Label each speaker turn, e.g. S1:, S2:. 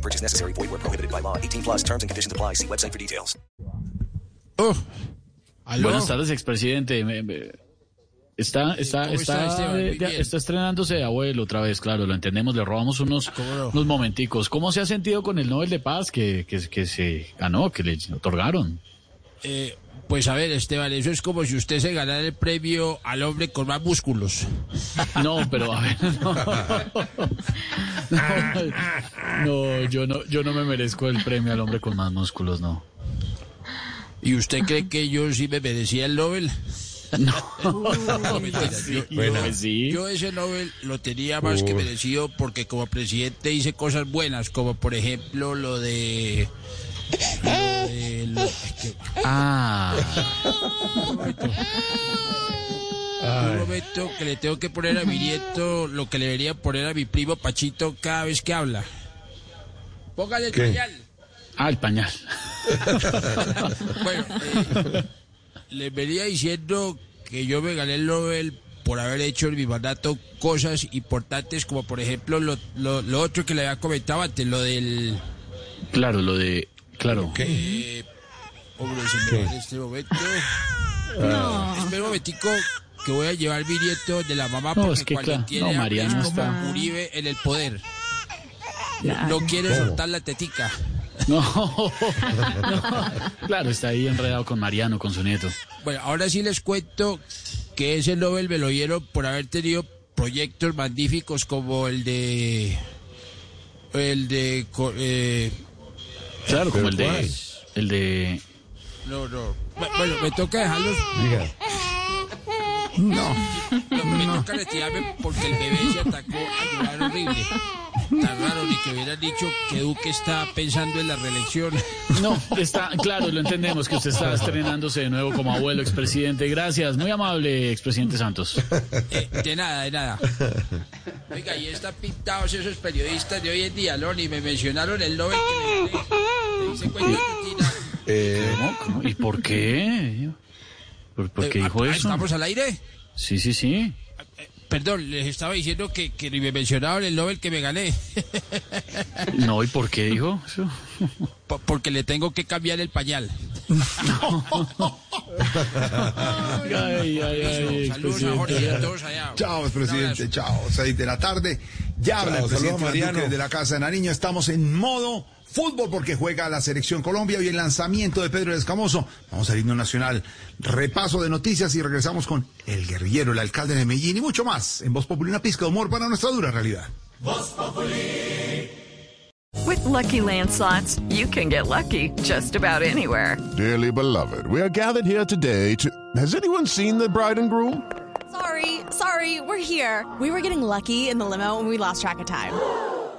S1: No purchase necessary. Void where prohibited by law. 18 plus terms and conditions apply. See website for details.
S2: Oh, ¿aló?
S3: Buenas tardes, expresidente. Me- me- Está, está,
S2: ¿Cómo
S3: está, de- estrenándose de abuelo otra vez, claro, lo entendemos, le robamos unos,
S2: ¿Cómo no?
S3: unos momenticos. ¿Cómo se ha sentido con el Nobel de Paz que, que, que se ganó, que le otorgaron?
S2: Eh, pues a ver, Esteban, eso es como si usted se ganara el premio al hombre con más músculos.
S3: No, pero a ver, no. No, no, yo no, yo no me merezco el premio al hombre con más músculos, no.
S2: ¿Y usted cree que yo sí me merecía el Nobel? No, mentira, yo,
S3: Bueno, sí.
S2: yo ese Nobel lo tenía más que merecido porque como presidente hice cosas buenas, como por ejemplo lo de... lo de-
S3: Ah,
S2: un momento que le tengo que poner a mi nieto lo que le debería poner a mi primo Pachito cada vez que habla. Póngale el pañal.
S3: ah, el pañal.
S2: Bueno, eh, les venía diciendo que yo me gané el Nobel por haber hecho en mi mandato cosas importantes como por ejemplo lo, lo, lo otro que le había comentado antes, lo del...
S3: Claro, lo de, claro.
S2: eh, hombre, se me va en este momento. Espera un momentico que voy a llevar mi nieto de la mamá
S3: No,
S2: porque
S3: es que
S2: cuando
S3: claro,
S2: tiene
S3: no,
S2: como
S3: está-
S2: Uribe en el poder. No quiere soltar la tetica.
S3: No, no, claro, está ahí enredado con Mariano, con su nieto.
S2: Bueno, ahora sí les cuento que ese Nobel me lo dieron por haber tenido proyectos magníficos como el de... El de... eh,
S3: Claro, como el de, el de,
S2: no, no. Bu- Bueno, me toca dejarlos... No. Me toca retirarme porque el bebé se atacó a llorar horrible. Tan raro ni que hubieran dicho que Duque está pensando en la reelección.
S3: no, está, claro, lo entendemos que usted está estrenándose de nuevo como abuelo expresidente. Gracias, muy amable expresidente Santos.
S2: Eh, de nada, de nada. Oiga, y están pintados esos periodistas de hoy en día, ¿no? Ni me mencionaron el Nobel que me. ¿Te dice cuenta, Tutina?
S3: ¿Cómo? ¿Cómo? ¿Y por qué? ¿Por, por qué
S2: Eh,
S3: dijo
S2: ah,
S3: eso?
S2: ¿Estamos al aire?
S3: Sí, sí, sí.
S2: Perdón, les estaba diciendo que, que ni me mencionaron el Nobel que me gané.
S3: No, ¿y por qué dijo eso?
S2: Po- Porque le tengo que cambiar el pañal.
S3: Ay, ay, ay,
S2: Saludos a Jorge y a todos allá.
S4: Chao, presidente. Chao. Seis de la tarde. Ya habla el presidente
S5: Mariano.
S4: De la Casa de Nariño. Estamos en modo fútbol porque juega la selección Colombia y el lanzamiento de Pedro Escamoso. Vamos al himno nacional. Repaso de noticias y regresamos con el guerrillero, el alcalde de Medellín y mucho más. En Voz Popular, una pizca de humor para nuestra dura realidad.
S6: With Lucky Land slots, you can get lucky just about anywhere.
S5: Dearly beloved, we are gathered here today to. Has anyone seen the bride and groom?
S7: Sorry, sorry, we're here. We were getting lucky in the limo and we lost track of time.